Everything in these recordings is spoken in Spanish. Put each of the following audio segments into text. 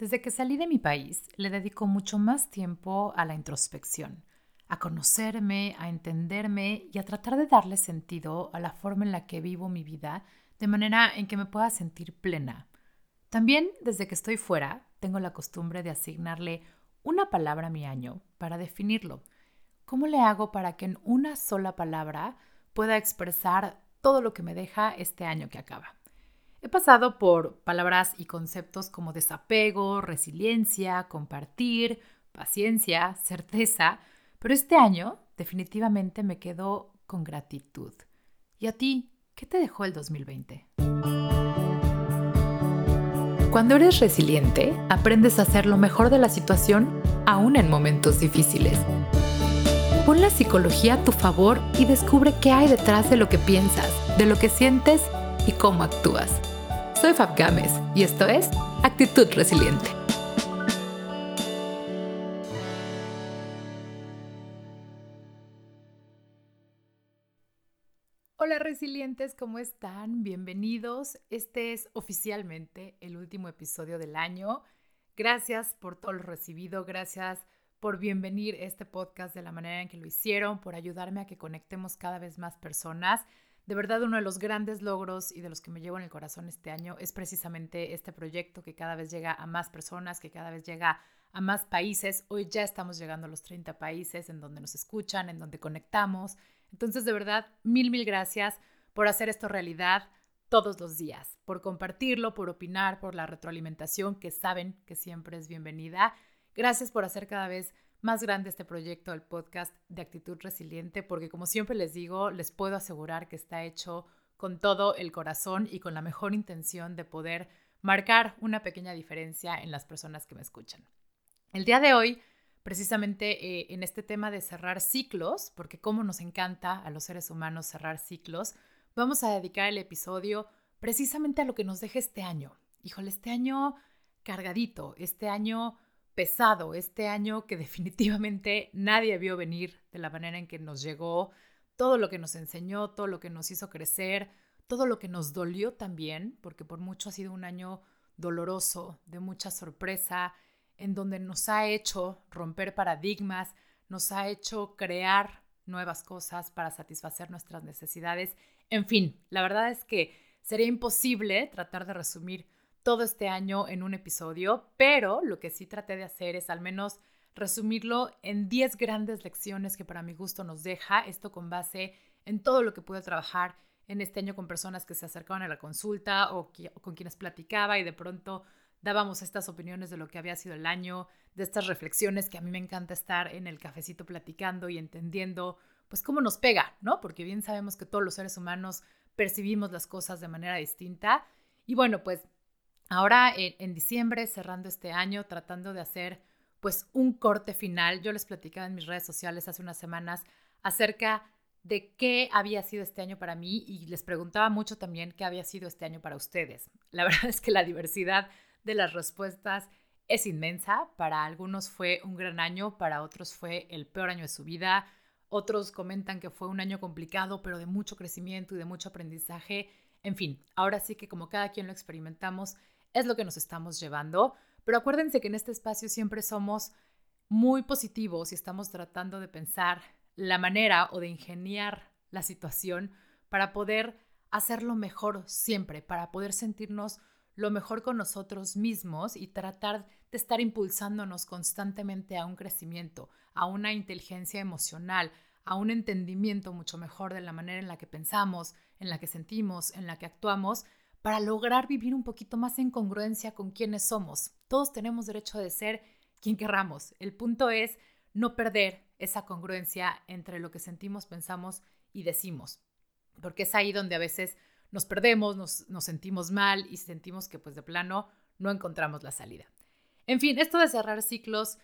Desde que salí de mi país, le dedico mucho más tiempo a la introspección, a conocerme, a entenderme y a tratar de darle sentido a la forma en la que vivo mi vida, de manera en que me pueda sentir plena. También, desde que estoy fuera, tengo la costumbre de asignarle una palabra a mi año para definirlo. ¿Cómo le hago para que en una sola palabra pueda expresar todo lo que me deja este año que acaba? He pasado por palabras y conceptos como desapego, resiliencia, compartir, paciencia, certeza, pero este año definitivamente me quedo con gratitud. ¿Y a ti, qué te dejó el 2020? Cuando eres resiliente, aprendes a hacer lo mejor de la situación aún en momentos difíciles. Pon la psicología a tu favor y descubre qué hay detrás de lo que piensas, de lo que sientes y cómo actúas. Soy Fab Gámez y esto es Actitud Resiliente. Hola resilientes, ¿cómo están? Bienvenidos. Este es oficialmente el último episodio del año. Gracias por todo lo recibido, gracias por bienvenir este podcast de la manera en que lo hicieron, por ayudarme a que conectemos cada vez más personas. De verdad, uno de los grandes logros y de los que me llevo en el corazón este año es precisamente este proyecto que cada vez llega a más personas, que cada vez llega a más países. Hoy ya estamos llegando a los 30 países en donde nos escuchan, en donde conectamos. Entonces, de verdad, mil, mil gracias por hacer esto realidad todos los días, por compartirlo, por opinar, por la retroalimentación que saben que siempre es bienvenida. Gracias por hacer cada vez más grande este proyecto del podcast de actitud resiliente, porque como siempre les digo, les puedo asegurar que está hecho con todo el corazón y con la mejor intención de poder marcar una pequeña diferencia en las personas que me escuchan. El día de hoy, precisamente eh, en este tema de cerrar ciclos, porque como nos encanta a los seres humanos cerrar ciclos, vamos a dedicar el episodio precisamente a lo que nos deja este año. Híjole, este año cargadito, este año pesado este año que definitivamente nadie vio venir de la manera en que nos llegó, todo lo que nos enseñó, todo lo que nos hizo crecer, todo lo que nos dolió también, porque por mucho ha sido un año doloroso, de mucha sorpresa, en donde nos ha hecho romper paradigmas, nos ha hecho crear nuevas cosas para satisfacer nuestras necesidades. En fin, la verdad es que sería imposible tratar de resumir todo este año en un episodio, pero lo que sí traté de hacer es al menos resumirlo en 10 grandes lecciones que para mi gusto nos deja, esto con base en todo lo que pude trabajar en este año con personas que se acercaban a la consulta o, con quienes platicaba y de pronto dábamos estas opiniones de lo que había sido el año, de estas reflexiones que a mí me encanta estar en el cafecito platicando y entendiendo pues cómo nos pega, ¿no? Porque bien sabemos que todos los seres humanos percibimos las cosas de manera distinta. Y bueno, pues Ahora en, diciembre, cerrando este año, tratando de hacer pues un corte final, yo les platicaba en mis redes sociales hace unas semanas acerca de qué había sido este año para mí y les preguntaba mucho también qué había sido este año para ustedes. La verdad es que la diversidad de las respuestas es inmensa. Para algunos fue un gran año, para otros fue el peor año de su vida. Otros comentan que fue un año complicado, pero de mucho crecimiento y de mucho aprendizaje. En fin, ahora sí que como cada quien lo experimentamos, es lo que nos estamos llevando. Pero acuérdense que en este espacio siempre somos muy positivos y estamos tratando de pensar la manera o de ingeniar la situación para poder hacerlo mejor siempre, para poder sentirnos lo mejor con nosotros mismos y tratar de estar impulsándonos constantemente a un crecimiento, a una inteligencia emocional, a un entendimiento mucho mejor de la manera en la que pensamos, en la que sentimos, en la que actuamos para lograr vivir un poquito más en congruencia con quienes somos. Todos tenemos derecho de ser quien querramos. El punto es no perder esa congruencia entre lo que sentimos, pensamos y decimos, porque es ahí donde a veces nos perdemos, nos, nos sentimos mal y sentimos que pues de plano no encontramos la salida. En fin, esto de cerrar ciclos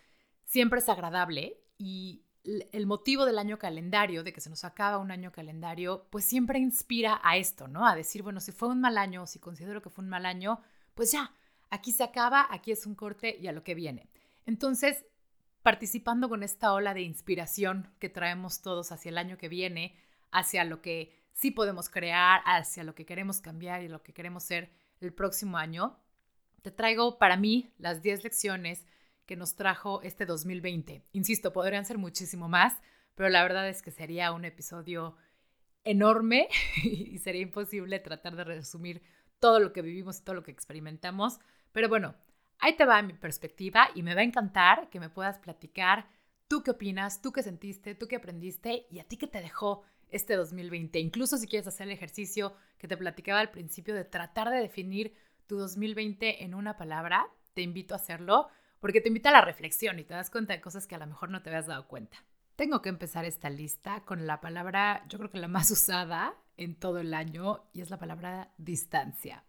siempre es agradable y el motivo del año calendario, de que se nos acaba un año calendario, pues siempre inspira a esto, ¿no? A decir, bueno, si fue un mal año o si considero que fue un mal año, pues ya, aquí se acaba, aquí es un corte y a lo que viene. Entonces, participando con esta ola de inspiración que traemos todos hacia el año que viene, hacia lo que sí podemos crear, hacia lo que queremos cambiar y lo que queremos ser el próximo año, te traigo para mí las 10 lecciones que nos trajo este 2020. Insisto, podrían ser muchísimo más, pero la verdad es que sería un episodio enorme y sería imposible tratar de resumir todo lo que vivimos y todo lo que experimentamos. Pero bueno, ahí te va mi perspectiva y me va a encantar que me puedas platicar tú qué opinas, tú qué sentiste, tú qué aprendiste y a ti qué te dejó este 2020. Incluso si quieres hacer el ejercicio que te platicaba al principio de tratar de definir tu 2020 en una palabra, te invito a hacerlo porque te invita a la reflexión y te das cuenta de cosas que a lo mejor no te habías dado cuenta. Tengo que empezar esta lista con la palabra, yo creo que la más usada en todo el año, y es la palabra distancia.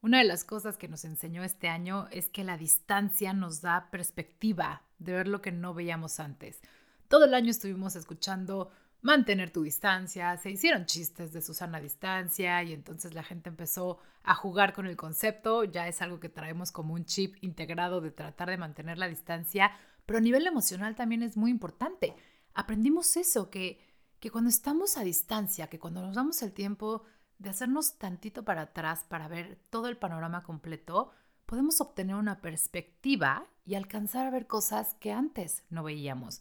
Una de las cosas que nos enseñó este año es que la distancia nos da perspectiva de ver lo que no veíamos antes. Todo el año estuvimos escuchando mantener tu distancia, se hicieron chistes de Susana distancia y entonces la gente empezó a jugar con el concepto, ya es algo que traemos como un chip integrado de tratar de mantener la distancia, pero a nivel emocional también es muy importante aprendimos eso, que, que cuando estamos a distancia, que cuando nos damos el tiempo de hacernos tantito para atrás para ver todo el panorama completo, podemos obtener una perspectiva y alcanzar a ver cosas que antes no veíamos.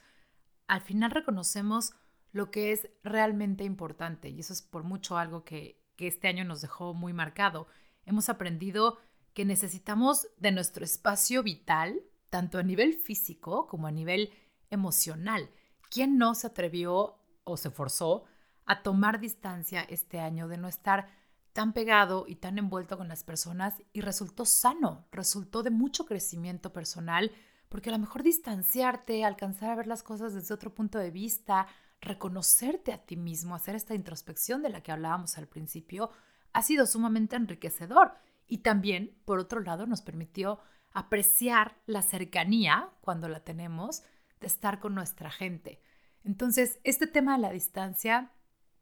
Al final reconocemos lo que es realmente importante y eso es por mucho algo que, que este año nos dejó muy marcado. Hemos aprendido que necesitamos de nuestro espacio vital, tanto a nivel físico como a nivel emocional. ¿Quién no se atrevió o se forzó a tomar distancia este año de no estar tan pegado y tan envuelto con las personas y resultó sano, resultó de mucho crecimiento personal, porque a lo mejor distanciarte, alcanzar a ver las cosas desde otro punto de vista, reconocerte a ti mismo, hacer esta introspección de la que hablábamos al principio, ha sido sumamente enriquecedor y también, por otro lado, nos permitió apreciar la cercanía cuando la tenemos de estar con nuestra gente. Entonces, este tema de la distancia,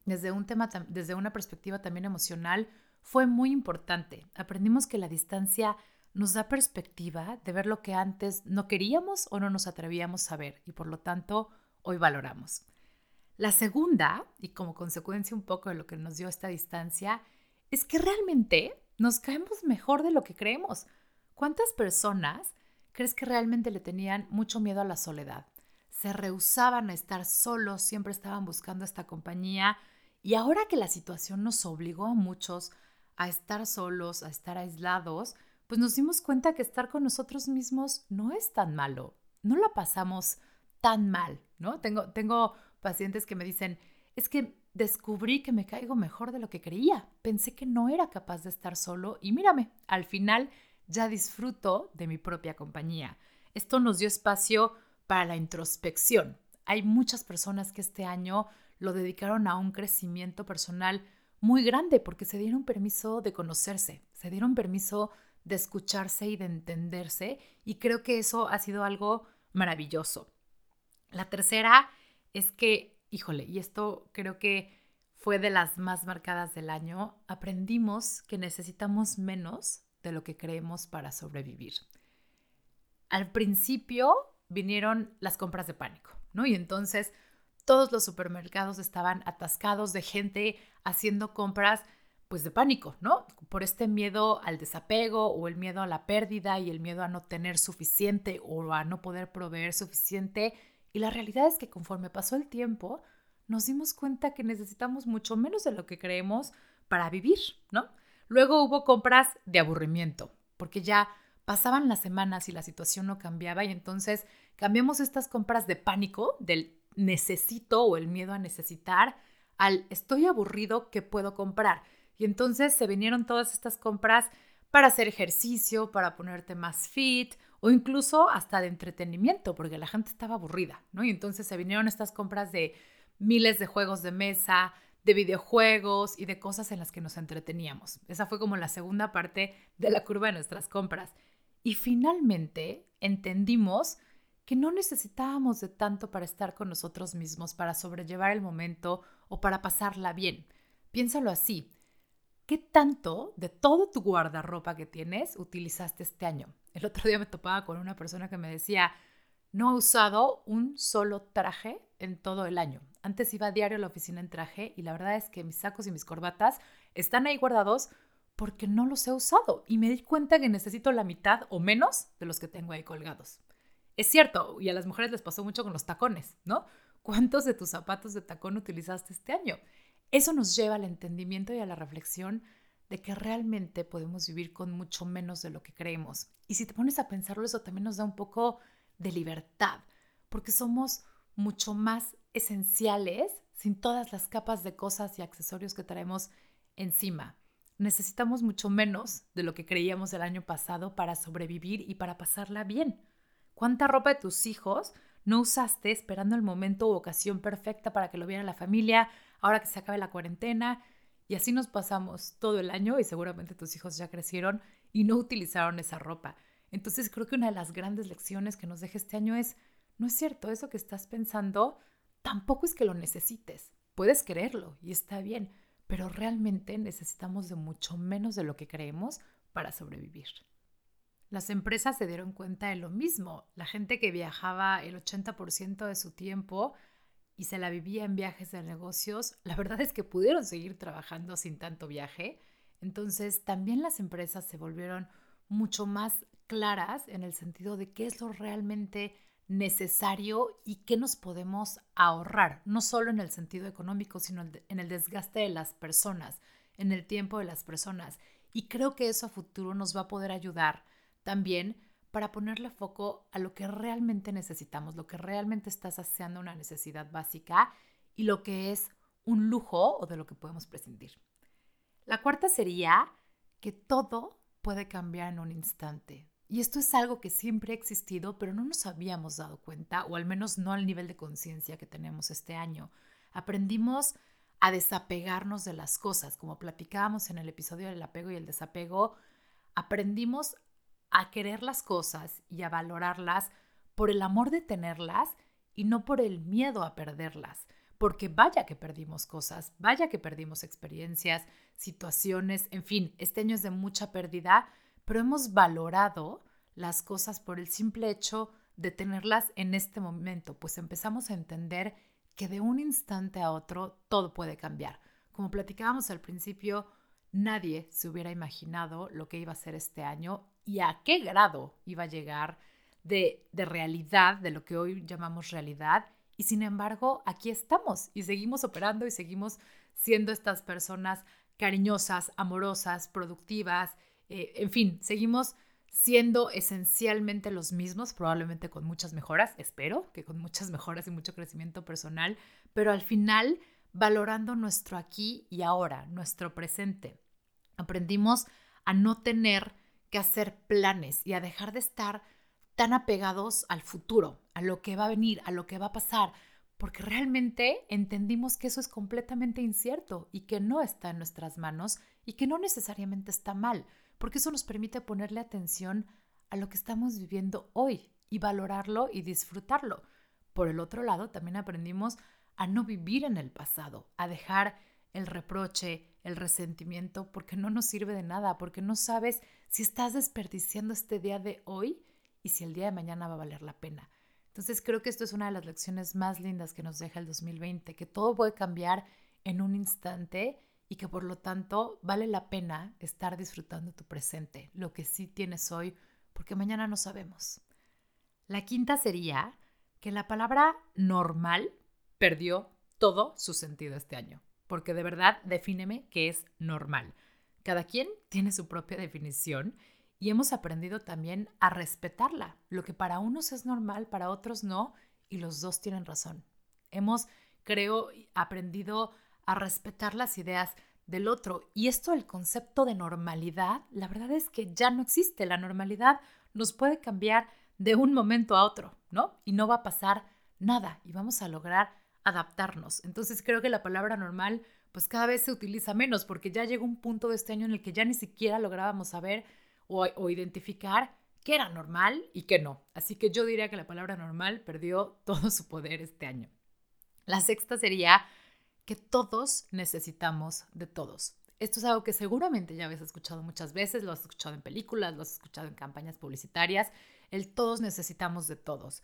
desde, un tema, desde una perspectiva también emocional, fue muy importante. Aprendimos que la distancia nos da perspectiva de ver lo que antes no queríamos o no nos atrevíamos a ver y por lo tanto hoy valoramos. La segunda, y como consecuencia un poco de lo que nos dio esta distancia, es que realmente nos caemos mejor de lo que creemos. ¿Cuántas personas crees que realmente le tenían mucho miedo a la soledad? se rehusaban a estar solos, siempre estaban buscando esta compañía. Y ahora que la situación nos obligó a muchos a estar solos, a estar aislados, pues nos dimos cuenta que estar con nosotros mismos no es tan malo, no la pasamos tan mal, ¿no? Tengo, tengo pacientes que me dicen, es que descubrí que me caigo mejor de lo que creía, pensé que no era capaz de estar solo y mírame, al final ya disfruto de mi propia compañía. Esto nos dio espacio para la introspección. Hay muchas personas que este año lo dedicaron a un crecimiento personal muy grande porque se dieron permiso de conocerse, se dieron permiso de escucharse y de entenderse y creo que eso ha sido algo maravilloso. La tercera es que, híjole, y esto creo que fue de las más marcadas del año, aprendimos que necesitamos menos de lo que creemos para sobrevivir. Al principio vinieron las compras de pánico, ¿no? Y entonces todos los supermercados estaban atascados de gente haciendo compras pues de pánico, ¿no? Por este miedo al desapego o el miedo a la pérdida y el miedo a no tener suficiente o a no poder proveer suficiente. Y la realidad es que conforme pasó el tiempo, nos dimos cuenta que necesitamos mucho menos de lo que creemos para vivir, ¿no? Luego hubo compras de aburrimiento, porque ya pasaban las semanas y la situación no cambiaba y entonces cambiamos estas compras de pánico, del necesito o el miedo a necesitar, al estoy aburrido, ¿qué puedo comprar? Y entonces se vinieron todas estas compras para hacer ejercicio, para ponerte más fit o incluso hasta de entretenimiento, porque la gente estaba aburrida, ¿no? Y entonces se vinieron estas compras de miles de juegos de mesa, de videojuegos y de cosas en las que nos entreteníamos. Esa fue como la segunda parte de la curva de nuestras compras. Y finalmente entendimos que no necesitábamos de tanto para estar con nosotros mismos, para sobrellevar el momento o para pasarla bien. Piénsalo así. ¿Qué tanto de todo tu guardarropa que tienes utilizaste este año? El otro día me topaba con una persona que me decía, no he usado un solo traje en todo el año. Antes iba a diario a la oficina en traje y la verdad es que mis sacos y mis corbatas están ahí guardados porque no los he usado y me di cuenta que necesito la mitad o menos de los que tengo ahí colgados. Es cierto, y a las mujeres les pasó mucho con los tacones, ¿no? ¿Cuántos de tus zapatos de tacón utilizaste este año? Eso nos lleva al entendimiento y a la reflexión de que realmente podemos vivir con mucho menos de lo que creemos. Y si te pones a pensarlo, eso también nos da un poco de libertad, porque somos mucho más esenciales sin todas las capas de cosas y accesorios que traemos encima necesitamos mucho menos de lo que creíamos el año pasado para sobrevivir y para pasarla bien. ¿Cuánta ropa de tus hijos no usaste esperando el momento u ocasión perfecta para que lo viera la familia, ahora que se acabe la cuarentena? Y así nos pasamos todo el año y seguramente tus hijos ya crecieron y no utilizaron esa ropa. Entonces creo que una de las grandes lecciones que nos deja este año es, no es cierto, eso que estás pensando tampoco es que lo necesites. Puedes quererlo y está bien, pero realmente necesitamos de mucho menos de lo que creemos para sobrevivir. Las empresas se dieron cuenta de lo mismo. La gente que viajaba el 80% de su tiempo y se la vivía en viajes de negocios, la verdad es que pudieron seguir trabajando sin tanto viaje. Entonces también las empresas se volvieron mucho más claras en el sentido de qué es lo realmente necesario y qué nos podemos ahorrar, no solo en el sentido económico, sino en el desgaste de las personas, en el tiempo de las personas. Y creo que eso a futuro nos va a poder ayudar también para ponerle foco a lo que realmente necesitamos, lo que realmente está saciando una necesidad básica y lo que es un lujo o de lo que podemos prescindir. La cuarta sería que todo puede cambiar en un instante. Y esto es algo que siempre ha existido, pero no nos habíamos dado cuenta, o al menos no al nivel de conciencia que tenemos este año. Aprendimos a desapegarnos de las cosas, como platicábamos en el episodio del apego y el desapego, aprendimos a querer las cosas y a valorarlas por el amor de tenerlas y no por el miedo a perderlas, porque vaya que perdimos cosas, vaya que perdimos experiencias, situaciones, en fin, este año es de mucha pérdida, pero hemos valorado las cosas por el simple hecho de tenerlas en este momento, pues empezamos a entender que de un instante a otro todo puede cambiar. Como platicábamos al principio, nadie se hubiera imaginado lo que iba a ser este año y a qué grado iba a llegar de, de realidad, de lo que hoy llamamos realidad. Y sin embargo, aquí estamos y seguimos operando y seguimos siendo estas personas cariñosas, amorosas, productivas eh, en fin, seguimos siendo esencialmente los mismos, probablemente con muchas mejoras, espero que con muchas mejoras y mucho crecimiento personal, pero al final valorando nuestro aquí y ahora, nuestro presente. Aprendimos a no tener que hacer planes y a dejar de estar tan apegados al futuro, a lo que va a venir, a lo que va a pasar, porque realmente entendimos que eso es completamente incierto y que no está en nuestras manos y que no necesariamente está mal porque eso nos permite ponerle atención a lo que estamos viviendo hoy y valorarlo y disfrutarlo. Por el otro lado, también aprendimos a no vivir en el pasado, a dejar el reproche, el resentimiento, porque no nos sirve de nada, porque no sabes si estás desperdiciando este día de hoy y si el día de mañana va a valer la pena. Entonces creo que esto es una de las lecciones más lindas que nos deja el 2020, que todo puede cambiar en un instante y que por lo tanto vale la pena estar disfrutando tu presente, lo que sí tienes hoy, porque mañana no sabemos. La quinta sería que la palabra normal perdió todo su sentido este año, porque de verdad defíneme qué es normal. Cada quien tiene su propia definición y hemos aprendido también a respetarla. Lo que para unos es normal, para otros no, y los dos tienen razón. Hemos, creo, aprendido a respetar las ideas del otro. Y esto, el concepto de normalidad, la verdad es que ya no existe. La normalidad nos puede cambiar de un momento a otro, ¿no? Y no va a pasar nada y vamos a lograr adaptarnos. Entonces creo que la palabra normal pues cada vez se utiliza menos porque ya llegó un punto de este año en el que ya ni siquiera lográbamos saber o, o identificar qué era normal y qué no. Así que yo diría que la palabra normal perdió todo su poder este año. La sexta sería que todos necesitamos de todos. Esto es algo que seguramente ya habéis escuchado muchas veces, lo has escuchado en películas, lo has escuchado en campañas publicitarias, el todos necesitamos de todos.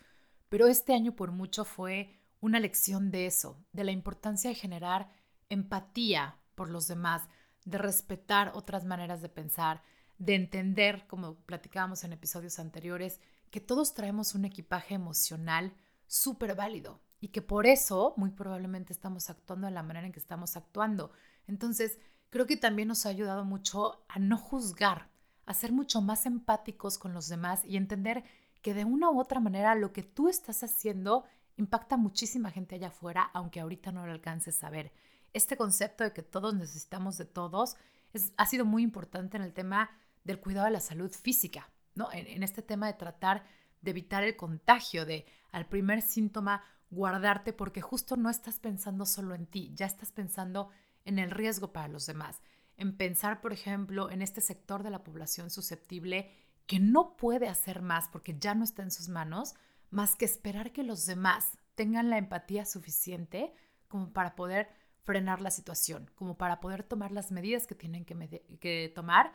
Pero este año por mucho fue una lección de eso, de la importancia de generar empatía por los demás, de respetar otras maneras de pensar, de entender, como platicábamos en episodios anteriores, que todos traemos un equipaje emocional súper válido y que por eso muy probablemente estamos actuando de la manera en que estamos actuando. Entonces, creo que también nos ha ayudado mucho a no juzgar, a ser mucho más empáticos con los demás y entender que de una u otra manera lo que tú estás haciendo impacta muchísima gente allá afuera, aunque ahorita no lo alcances a ver. Este concepto de que todos necesitamos de todos es, ha sido muy importante en el tema del cuidado de la salud física, ¿no? En este tema de tratar de evitar el contagio, de al primer síntoma guardarte porque justo no estás pensando solo en ti, ya estás pensando en el riesgo para los demás, en pensar, por ejemplo, en este sector de la población susceptible que no puede hacer más porque ya no está en sus manos, más que esperar que los demás tengan la empatía suficiente como para poder frenar la situación, como para poder tomar las medidas que tienen que, que tomar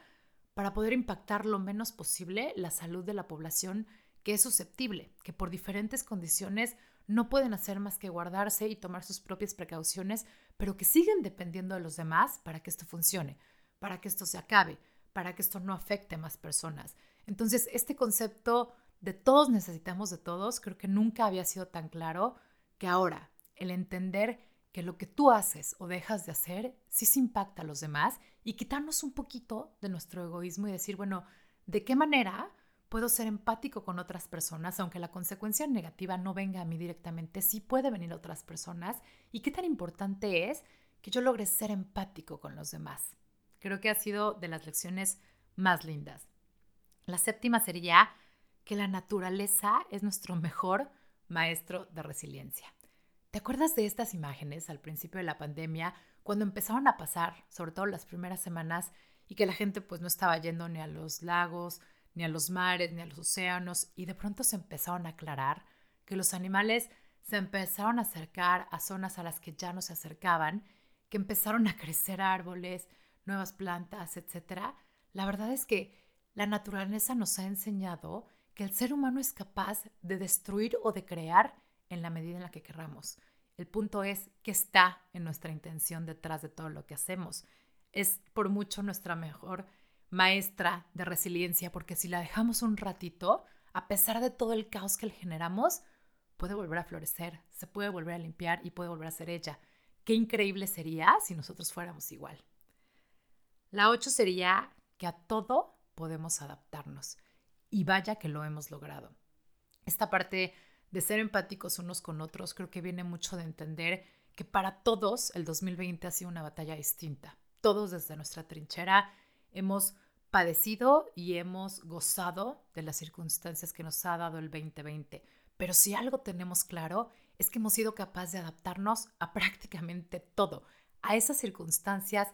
para poder impactar lo menos posible la salud de la población que es susceptible, que por diferentes condiciones no pueden hacer más que guardarse y tomar sus propias precauciones, pero que siguen dependiendo de los demás para que esto funcione, para que esto se acabe, para que esto no afecte a más personas. Entonces, este concepto de todos necesitamos de todos, creo que nunca había sido tan claro que ahora el entender que lo que tú haces o dejas de hacer sí se impacta a los demás y quitarnos un poquito de nuestro egoísmo y decir, bueno, ¿de qué manera puedo ser empático con otras personas, aunque la consecuencia negativa no venga a mí directamente, sí puede venir a otras personas. ¿Y qué tan importante es que yo logre ser empático con los demás? Creo que ha sido de las lecciones más lindas. La séptima sería que la naturaleza es nuestro mejor maestro de resiliencia. ¿Te acuerdas de estas imágenes al principio de la pandemia, cuando empezaron a pasar, sobre todo las primeras semanas, y que la gente pues no estaba yendo ni a los lagos, ni a los mares, ni a los océanos, y de pronto se empezaron a aclarar, que los animales se empezaron a acercar a zonas a las que ya no se acercaban, que empezaron a crecer árboles, nuevas plantas, etc. La verdad es que la naturaleza nos ha enseñado que el ser humano es capaz de destruir o de crear en la medida en la que querramos. El punto es que está en nuestra intención detrás de todo lo que hacemos. Es por mucho nuestra mejor maestra de resiliencia, porque si la dejamos un ratito, a pesar de todo el caos que le generamos, puede volver a florecer, se puede volver a limpiar y puede volver a ser ella. Qué increíble sería si nosotros fuéramos igual. La ocho sería que a todo podemos adaptarnos. Y vaya que lo hemos logrado. Esta parte de ser empáticos unos con otros creo que viene mucho de entender que para todos el 2020 ha sido una batalla distinta. Todos desde nuestra trinchera hemos padecido y hemos gozado de las circunstancias que nos ha dado el 2020. Pero si algo tenemos claro es que hemos sido capaces de adaptarnos a prácticamente todo, a esas circunstancias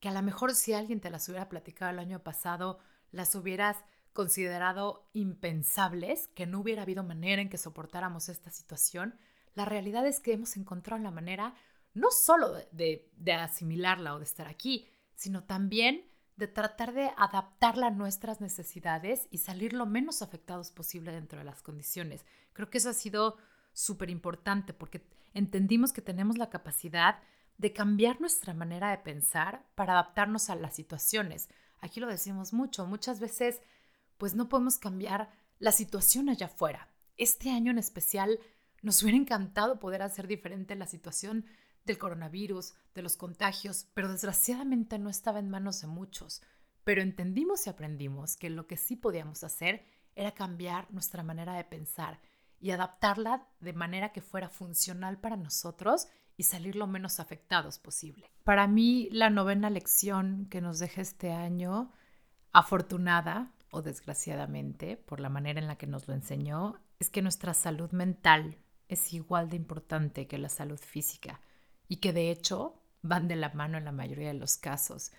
que a lo mejor si alguien te las hubiera platicado el año pasado, las hubieras considerado impensables, que no hubiera habido manera en que soportáramos esta situación, la realidad es que hemos encontrado la manera no solo de, de asimilarla o de estar aquí, sino también de tratar de adaptarla a nuestras necesidades y salir lo menos afectados posible dentro de las condiciones. Creo que eso ha sido súper importante porque entendimos que tenemos la capacidad de cambiar nuestra manera de pensar para adaptarnos a las situaciones. Aquí lo decimos mucho, muchas veces pues no podemos cambiar la situación allá afuera. Este año en especial nos hubiera encantado poder hacer diferente la situación del coronavirus, de los contagios, pero desgraciadamente no estaba en manos de muchos. Pero entendimos y aprendimos que lo que sí podíamos hacer era cambiar nuestra manera de pensar y adaptarla de manera que fuera funcional para nosotros y salir lo menos afectados posible. Para mí, la novena lección que nos deja este año, afortunada o desgraciadamente, por la manera en la que nos lo enseñó, es que nuestra salud mental es igual de importante que la salud física y que de hecho van de la mano en la mayoría de los casos.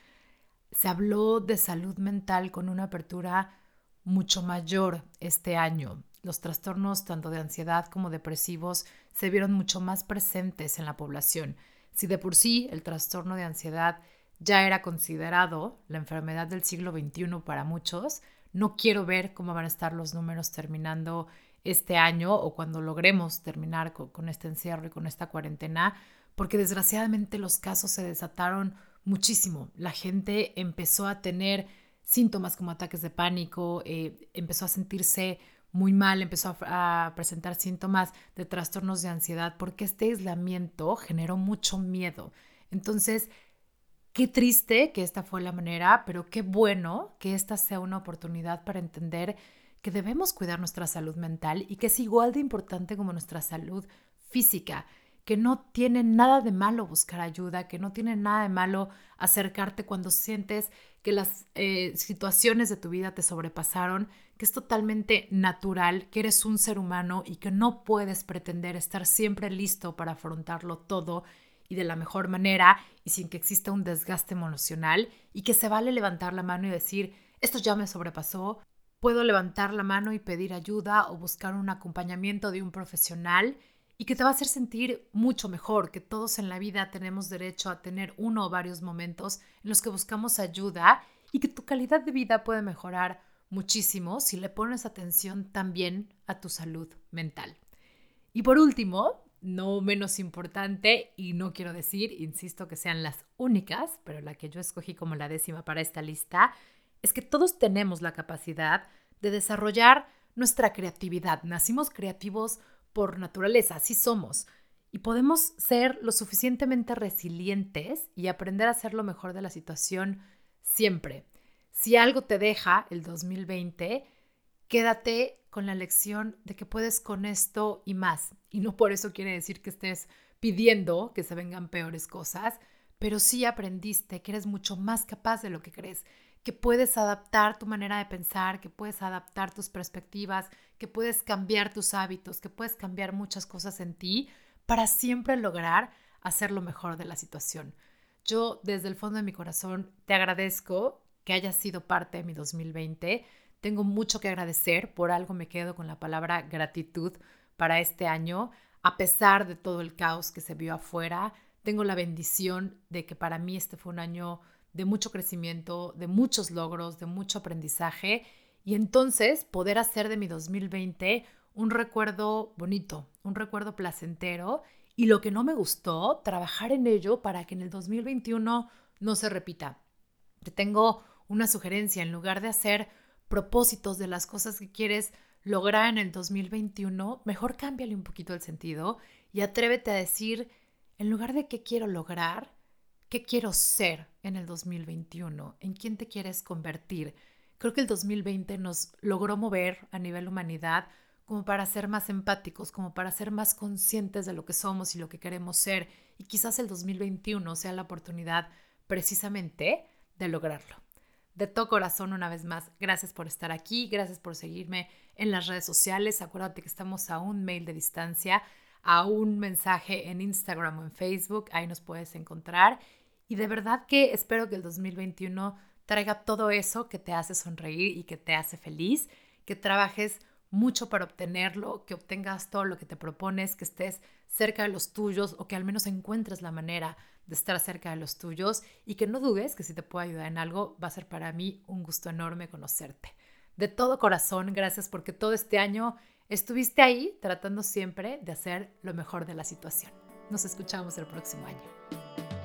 Se habló de salud mental con una apertura mucho mayor este año. Los trastornos tanto de ansiedad como depresivos se vieron mucho más presentes en la población. Si de por sí el trastorno de ansiedad ya era considerado la enfermedad del siglo XXI para muchos, no quiero ver cómo van a estar los números terminando este año o cuando logremos terminar con, este encierro y con esta cuarentena, porque desgraciadamente los casos se desataron muchísimo. La gente empezó a tener síntomas como ataques de pánico, eh, empezó a sentirse muy mal, empezó a, presentar síntomas de trastornos de ansiedad porque este aislamiento generó mucho miedo. Entonces, qué triste que esta fue la manera, pero qué bueno que esta sea una oportunidad para entender que debemos cuidar nuestra salud mental y que es igual de importante como nuestra salud física, que no tiene nada de malo buscar ayuda, que no tiene nada de malo acercarte cuando sientes que las eh, situaciones de tu vida te sobrepasaron, que es totalmente natural, que eres un ser humano y que no puedes pretender estar siempre listo para afrontarlo todo y de la mejor manera y sin que exista un desgaste emocional y que se vale levantar la mano y decir, esto ya me sobrepasó, puedo levantar la mano y pedir ayuda o buscar un acompañamiento de un profesional y que te va a hacer sentir mucho mejor, que todos en la vida tenemos derecho a tener uno o varios momentos en los que buscamos ayuda y que tu calidad de vida puede mejorar muchísimo si le pones atención también a tu salud mental. Y por último, no menos importante, y no quiero decir, insisto, que sean las únicas, pero la que yo escogí como la décima para esta lista, es que todos tenemos la capacidad de desarrollar nuestra creatividad. Nacimos creativos por naturaleza, así somos. Y podemos ser lo suficientemente resilientes y aprender a hacer lo mejor de la situación siempre. Si algo te deja el 2020, quédate con la lección de que puedes con esto y más. Y no por eso quiere decir que estés pidiendo que se vengan peores cosas, pero sí aprendiste que eres mucho más capaz de lo que crees, que puedes adaptar tu manera de pensar, que puedes adaptar tus perspectivas, que puedes cambiar tus hábitos, que puedes cambiar muchas cosas en ti para siempre lograr hacer lo mejor de la situación. Yo desde el fondo de mi corazón te agradezco que hayas sido parte de mi 2020. Tengo mucho que agradecer, por algo me quedo con la palabra gratitud para este año, a pesar de todo el caos que se vio afuera. Tengo la bendición de que para mí este fue un año de mucho crecimiento, de muchos logros, de mucho aprendizaje y entonces poder hacer de mi 2020 un recuerdo bonito, un recuerdo placentero y lo que no me gustó, trabajar en ello para que en el 2021 no se repita. Te tengo una sugerencia, en lugar de hacer propósitos de las cosas que quieres lograr en el 2021, mejor cámbiale un poquito el sentido y atrévete a decir, en lugar de qué quiero lograr, qué quiero ser en el 2021, en quién te quieres convertir. Creo que el 2020 nos logró mover a nivel humanidad como para ser más empáticos, como para ser más conscientes de lo que somos y lo que queremos ser. Y quizás el 2021 sea la oportunidad precisamente de lograrlo. De todo corazón, una vez más, gracias por estar aquí, gracias por seguirme en las redes sociales. Acuérdate que estamos a un mail de distancia, a un mensaje en Instagram o en Facebook, ahí nos puedes encontrar. Y de verdad que espero que el 2021 traiga todo eso que te hace sonreír y que te hace feliz, que trabajes mucho para obtenerlo, que obtengas todo lo que te propones, que estés cerca de los tuyos o que al menos encuentres la manera de estar cerca de los tuyos y que no dudes que si te puedo ayudar en algo, va a ser para mí un gusto enorme conocerte. De todo corazón, gracias porque todo este año estuviste ahí tratando siempre de hacer lo mejor de la situación. Nos escuchamos el próximo año.